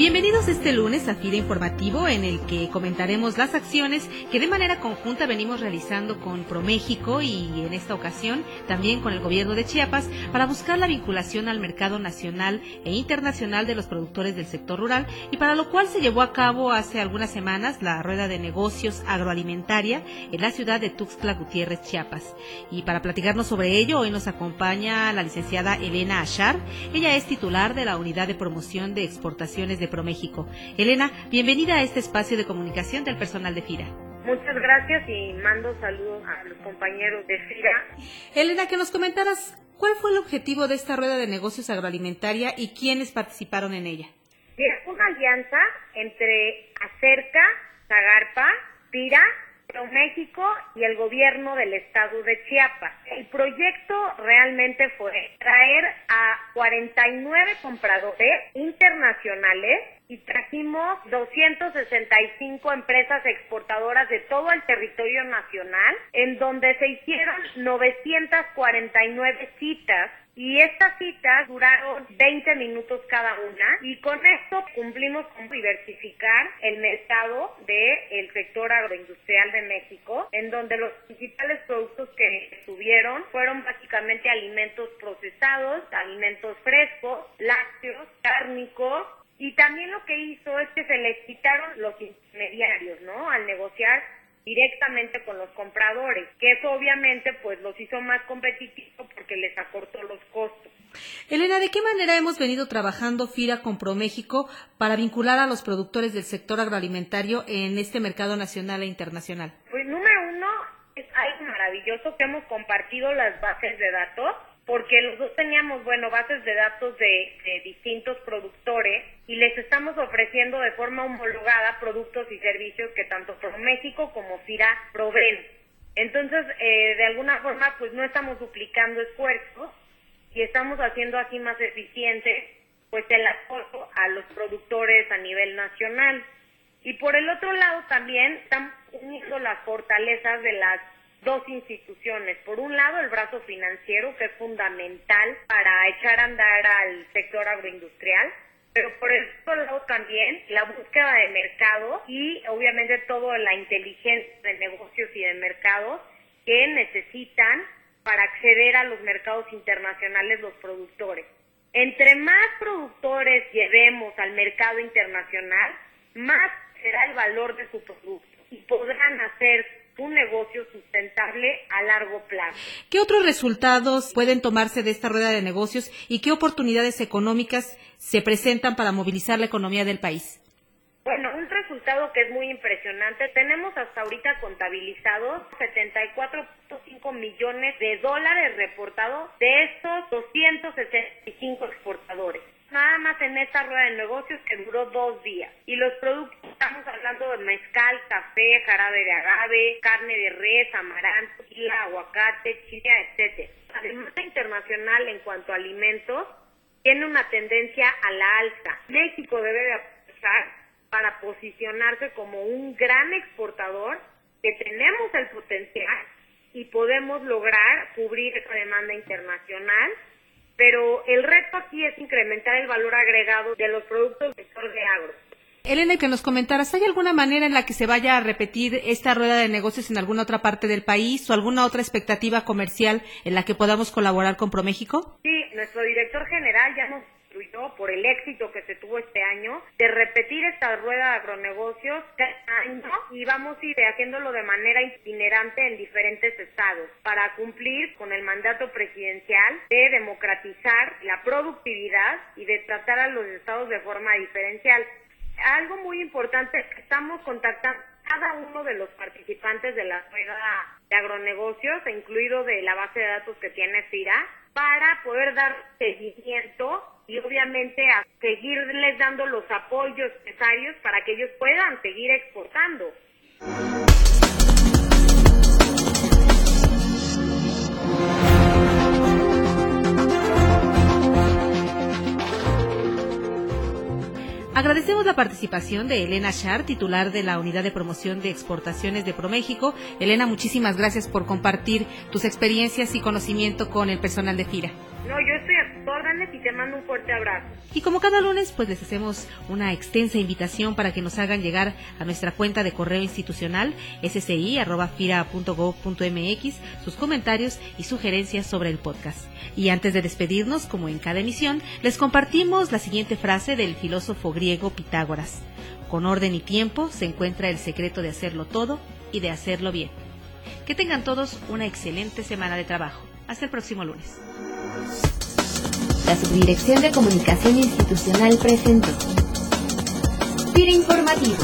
Bienvenidos este lunes a FIDA Informativo en el que comentaremos las acciones que de manera conjunta venimos realizando con ProMéxico y en esta ocasión también con el gobierno de Chiapas para buscar la vinculación al mercado nacional e internacional de los productores del sector rural y para lo cual se llevó a cabo hace algunas semanas la rueda de negocios agroalimentaria en la ciudad de Tuxtla Gutiérrez, Chiapas. Y para platicarnos sobre ello hoy nos acompaña la licenciada Elena Achar. Ella es titular de la Unidad de Promoción de Exportaciones de ProMéxico. Elena, bienvenida a este espacio de comunicación del personal de FIRA. Muchas gracias y mando saludos a los compañeros de FIRA. Elena, que nos comentaras cuál fue el objetivo de esta rueda de negocios agroalimentaria y quiénes participaron en ella. Es una alianza entre Acerca, Zagarpa, FIRA México y el gobierno del estado de Chiapas. El proyecto realmente fue traer a 49 compradores internacionales y trajimos 265 empresas exportadoras de todo el territorio nacional, en donde se hicieron 949 citas y estas citas duraron 20 minutos cada una y con esto cumplimos con diversificar el mercado del sector agroindustrial de México, en donde los principales productos que subieron fueron básicamente alimentos procesados, alimentos frescos, lácteos, cárnicos, y también lo que hizo es que se les quitaron los intermediarios, ¿no? Al negociar directamente con los compradores, que eso obviamente pues los hizo más competitivos porque les acortó los costos. Elena, ¿de qué manera hemos venido trabajando FIRA con ProMéxico para vincular a los productores del sector agroalimentario en este mercado nacional e internacional? Pues número uno, es algo maravilloso que hemos compartido las bases de datos porque los dos teníamos, bueno, bases de datos de, distintos productores y les estamos ofreciendo de forma homologada productos y servicios que tanto México como FIRA proveen. Entonces, eh, de alguna forma, pues no estamos duplicando esfuerzos y estamos haciendo así más eficiente pues el apoyo a los productores a nivel nacional. Y por el otro lado también estamos uniendo las fortalezas de las dos instituciones. Por un lado, el brazo financiero, que es fundamental para echar a andar al sector agroindustrial, pero por el otro lado también la búsqueda de mercado y obviamente toda la inteligencia de negocios y de mercados que necesitan para acceder a los mercados internacionales los productores. Entre más productores llevemos al mercado internacional, más será el valor de su producto y podrán hacer un negocio sustentable a largo plazo. ¿Qué otros resultados pueden tomarse de esta rueda de negocios y qué oportunidades económicas se presentan para movilizar la economía del país? Bueno, un resultado que es muy impresionante. Tenemos hasta ahorita contabilizados 74.5 millones de dólares reportados de estos 265 exportadores nada más en esta rueda de negocios que duró dos días. Y los productos, de mezcal, café, jarabe de agave, carne de res, amaranto, aguacate, chile, etc. Además, internacional en cuanto a alimentos tiene una tendencia a la alta. México debe de aprovechar para posicionarse como un gran exportador que tenemos el potencial y podemos lograr cubrir esa demanda internacional pero el reto aquí es incrementar el valor agregado de los productos del sector de agro. Elena, que nos comentaras, ¿hay alguna manera en la que se vaya a repetir esta rueda de negocios en alguna otra parte del país o alguna otra expectativa comercial en la que podamos colaborar con ProMéxico? Sí, nuestro director general ya nos por el éxito que se tuvo este año de repetir esta rueda de agronegocios cada año y vamos a ir haciéndolo de manera itinerante en diferentes estados para cumplir con el mandato presidencial de democratizar la productividad y de tratar a los estados de forma diferencial. Algo muy importante es que estamos contactando cada uno de los participantes de la rueda de agronegocios, incluido de la base de datos que tiene FIRA, para poder dar seguimiento y obviamente a seguirles dando los apoyos necesarios para que ellos puedan seguir exportando. Agradecemos la participación de Elena Char, titular de la Unidad de Promoción de Exportaciones de ProMéxico. Elena, muchísimas gracias por compartir tus experiencias y conocimiento con el personal de FIRA. Estoy a y te mando un fuerte abrazo. Y como cada lunes, pues les hacemos una extensa invitación para que nos hagan llegar a nuestra cuenta de correo institucional sci.fira.gov.mx sus comentarios y sugerencias sobre el podcast. Y antes de despedirnos, como en cada emisión, les compartimos la siguiente frase del filósofo griego Pitágoras. Con orden y tiempo se encuentra el secreto de hacerlo todo y de hacerlo bien. Que tengan todos una excelente semana de trabajo. Hasta el próximo lunes. La Subdirección de Comunicación Institucional presentó. Fira Informativo.